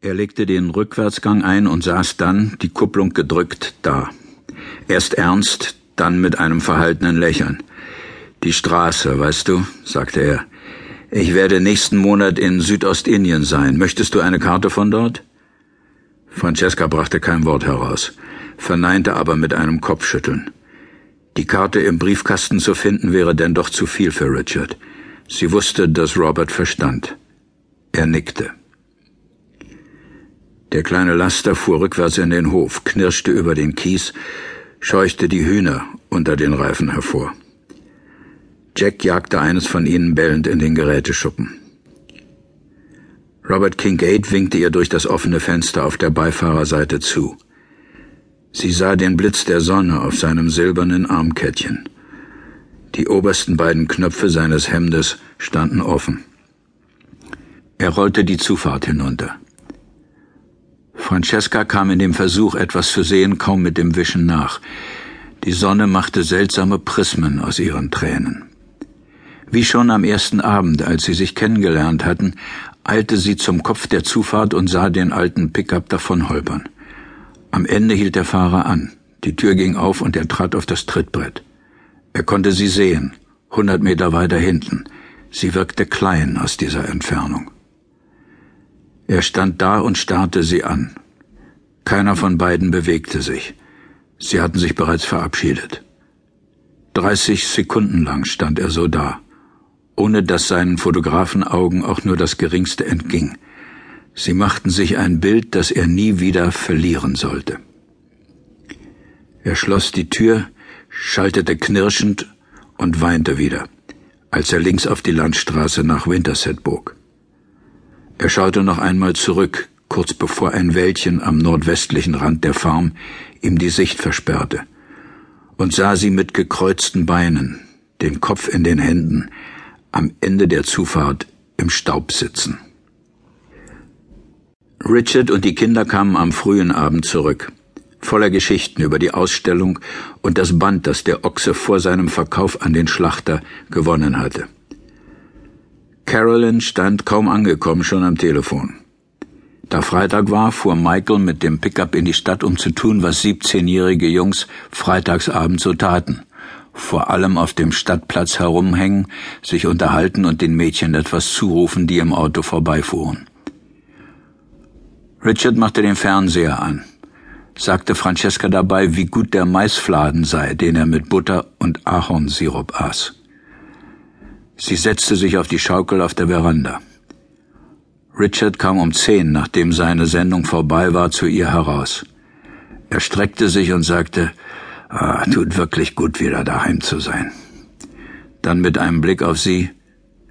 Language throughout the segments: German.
Er legte den Rückwärtsgang ein und saß dann, die Kupplung gedrückt, da. Erst ernst, dann mit einem verhaltenen Lächeln. Die Straße, weißt du, sagte er. Ich werde nächsten Monat in Südostindien sein. Möchtest du eine Karte von dort? Francesca brachte kein Wort heraus, verneinte aber mit einem Kopfschütteln. Die Karte im Briefkasten zu finden wäre denn doch zu viel für Richard. Sie wusste, dass Robert verstand. Er nickte. Der kleine Laster fuhr rückwärts in den Hof, knirschte über den Kies, scheuchte die Hühner unter den Reifen hervor. Jack jagte eines von ihnen bellend in den Geräteschuppen. Robert Kincaid winkte ihr durch das offene Fenster auf der Beifahrerseite zu. Sie sah den Blitz der Sonne auf seinem silbernen Armkettchen. Die obersten beiden Knöpfe seines Hemdes standen offen. Er rollte die Zufahrt hinunter. Francesca kam in dem Versuch, etwas zu sehen, kaum mit dem Wischen nach. Die Sonne machte seltsame Prismen aus ihren Tränen. Wie schon am ersten Abend, als sie sich kennengelernt hatten, eilte sie zum Kopf der Zufahrt und sah den alten Pickup davonholpern. Am Ende hielt der Fahrer an. Die Tür ging auf und er trat auf das Trittbrett. Er konnte sie sehen, hundert Meter weiter hinten. Sie wirkte klein aus dieser Entfernung. Er stand da und starrte sie an. Keiner von beiden bewegte sich. Sie hatten sich bereits verabschiedet. Dreißig Sekunden lang stand er so da, ohne dass seinen Fotografenaugen auch nur das geringste entging. Sie machten sich ein Bild, das er nie wieder verlieren sollte. Er schloss die Tür, schaltete knirschend und weinte wieder, als er links auf die Landstraße nach Winterset bog. Er schaute noch einmal zurück, kurz bevor ein Wäldchen am nordwestlichen Rand der Farm ihm die Sicht versperrte, und sah sie mit gekreuzten Beinen, den Kopf in den Händen, am Ende der Zufahrt im Staub sitzen. Richard und die Kinder kamen am frühen Abend zurück, voller Geschichten über die Ausstellung und das Band, das der Ochse vor seinem Verkauf an den Schlachter gewonnen hatte. Carolyn stand kaum angekommen schon am Telefon. Da Freitag war, fuhr Michael mit dem Pickup in die Stadt, um zu tun, was 17-jährige Jungs freitagsabend so taten. Vor allem auf dem Stadtplatz herumhängen, sich unterhalten und den Mädchen etwas zurufen, die im Auto vorbeifuhren. Richard machte den Fernseher an, sagte Francesca dabei, wie gut der Maisfladen sei, den er mit Butter und Ahornsirup aß. Sie setzte sich auf die Schaukel auf der Veranda. Richard kam um zehn, nachdem seine Sendung vorbei war, zu ihr heraus. Er streckte sich und sagte, ah, tut wirklich gut, wieder daheim zu sein. Dann mit einem Blick auf sie,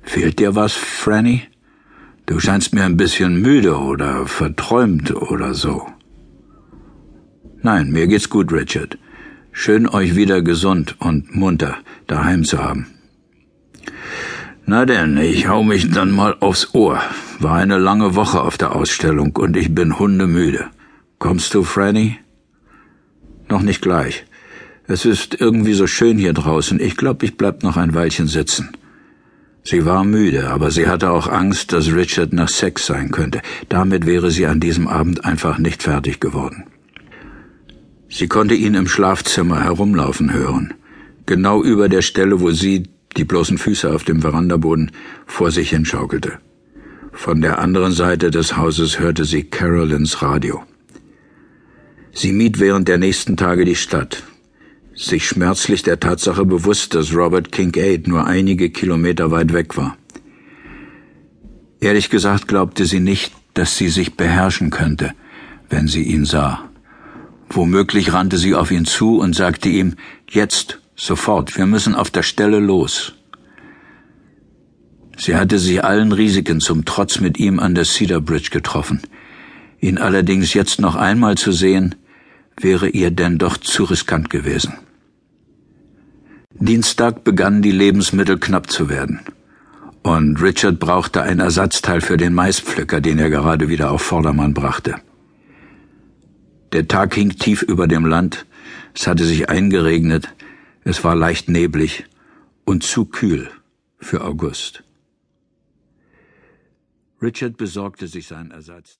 fehlt dir was, Franny? Du scheinst mir ein bisschen müde oder verträumt oder so. Nein, mir geht's gut, Richard. Schön, euch wieder gesund und munter daheim zu haben. Na denn, ich hau mich dann mal aufs Ohr. War eine lange Woche auf der Ausstellung und ich bin hundemüde. Kommst du, Franny? Noch nicht gleich. Es ist irgendwie so schön hier draußen. Ich glaube, ich bleib noch ein Weilchen sitzen. Sie war müde, aber sie hatte auch Angst, dass Richard nach Sex sein könnte. Damit wäre sie an diesem Abend einfach nicht fertig geworden. Sie konnte ihn im Schlafzimmer herumlaufen hören, genau über der Stelle, wo sie die bloßen Füße auf dem Verandaboden vor sich hinschaukelte. Von der anderen Seite des Hauses hörte sie Carolyns Radio. Sie mied während der nächsten Tage die Stadt, sich schmerzlich der Tatsache bewusst, dass Robert Kincaid nur einige Kilometer weit weg war. Ehrlich gesagt glaubte sie nicht, dass sie sich beherrschen könnte, wenn sie ihn sah. Womöglich rannte sie auf ihn zu und sagte ihm, jetzt, Sofort, wir müssen auf der Stelle los. Sie hatte sich allen Risiken zum Trotz mit ihm an der Cedar Bridge getroffen. Ihn allerdings jetzt noch einmal zu sehen, wäre ihr denn doch zu riskant gewesen. Dienstag begannen die Lebensmittel knapp zu werden. Und Richard brauchte ein Ersatzteil für den Maispflücker, den er gerade wieder auf Vordermann brachte. Der Tag hing tief über dem Land, es hatte sich eingeregnet, es war leicht neblig und zu kühl für August. Richard besorgte sich seinen Ersatz.